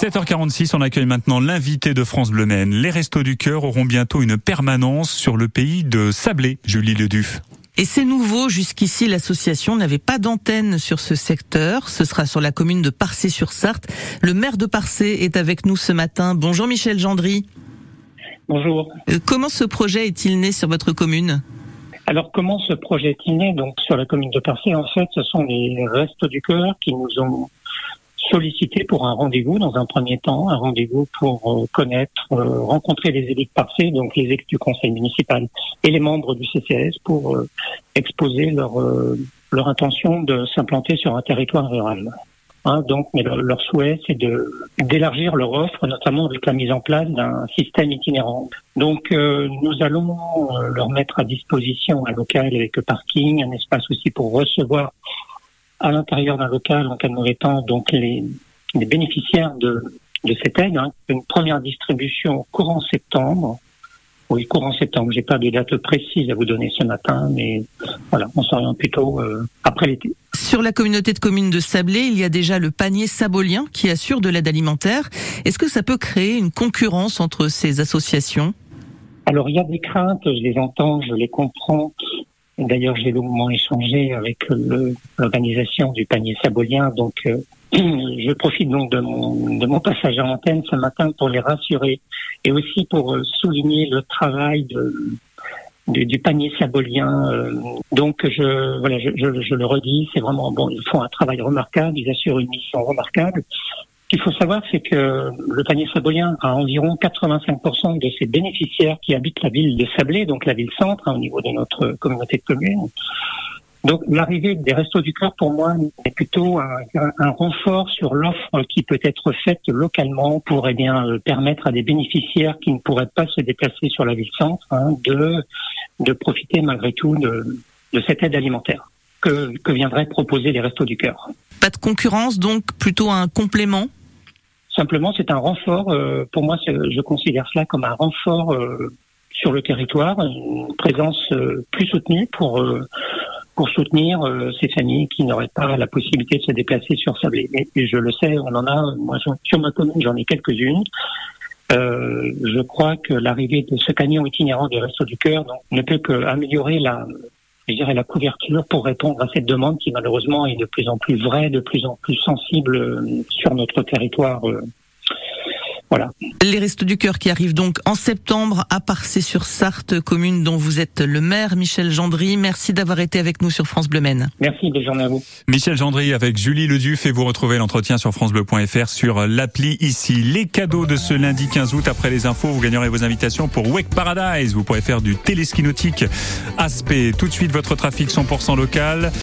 7h46, on accueille maintenant l'invité de France Bleu Maine. Les Restos du Cœur auront bientôt une permanence sur le pays de Sablé, Julie Leduf. Et c'est nouveau, jusqu'ici l'association n'avait pas d'antenne sur ce secteur. Ce sera sur la commune de Parcé-sur-Sarthe. Le maire de Parcé est avec nous ce matin. Bonjour Michel Gendry. Bonjour. Euh, comment ce projet est-il né sur votre commune? Alors comment ce projet est né? Donc sur la commune de Parcé En fait, ce sont les Restos du Cœur qui nous ont sollicité pour un rendez-vous dans un premier temps, un rendez-vous pour euh, connaître, euh, rencontrer les élus de donc les élus du conseil municipal et les membres du CCS pour euh, exposer leur, leur intention de s'implanter sur un territoire rural. Hein, donc, mais leur, souhait, c'est de d'élargir leur offre, notamment avec la mise en place d'un système itinérant. Donc, nous allons leur mettre à disposition un local avec le parking, un espace aussi pour recevoir à l'intérieur d'un local en cas de mauvais temps, donc les, les bénéficiaires de, de cette aide, hein, une première distribution courant septembre. Oui, courant septembre. J'ai pas de date précise à vous donner ce matin, mais voilà, on s'oriente plutôt euh, après l'été. Sur la communauté de communes de Sablé, il y a déjà le panier sabolien qui assure de l'aide alimentaire. Est-ce que ça peut créer une concurrence entre ces associations? Alors il y a des craintes, je les entends, je les comprends. D'ailleurs, j'ai longuement échangé avec l'organisation du panier sabolien. Donc, euh, je profite donc de mon, de mon passage en antenne ce matin pour les rassurer et aussi pour euh, souligner le travail de, du, panier sabolien. Euh, donc, je, voilà, je, je, je le redis, c'est vraiment bon. Ils font un travail remarquable, ils assurent une mission remarquable. Qu'il faut savoir, c'est que le panier sabolien a environ 85% de ses bénéficiaires qui habitent la ville de Sablé, donc la ville centre, hein, au niveau de notre communauté de communes. Donc l'arrivée des Restos du Cœur, pour moi, est plutôt un, renfort sur l'offre qui peut être faite localement pour eh bien euh, permettre à des bénéficiaires qui ne pourraient pas se déplacer sur la ville centre hein, de profiter malgré tout de, cette aide alimentaire que viendraient proposer les Restos du Cœur. Pas de concurrence, donc plutôt un complément Simplement, c'est un renfort. Euh, pour moi, je considère cela comme un renfort euh, sur le territoire, une présence euh, plus soutenue pour pour soutenir ces familles qui n'auraient pas la possibilité de se déplacer sur Sablé. Et, je le sais, on en a. Moi, sur ma commune, j'en ai quelques-unes. je crois que l'arrivée de ce camion itinérant des Restos du Cœur ne peut qu'améliorer la, dirais, la couverture pour répondre à cette demande qui malheureusement est de plus en plus vraie, de plus en plus sensible euh, sur notre territoire euh, voilà. Les Restos du Cœur qui arrivent donc en septembre à Parcé-sur-Sarthe, commune dont vous êtes le maire, Michel Gendry. Merci d'avoir été avec nous sur France Bleu Maine. Merci, bonne journée à vous. Michel Gendry avec Julie Leduf et vous retrouvez l'entretien sur francebleu.fr sur l'appli ici. Les cadeaux de ce lundi 15 août après les infos, vous gagnerez vos invitations pour Wake Paradise. Vous pourrez faire du téléski nautique Aspect. Tout de suite votre trafic 100% local.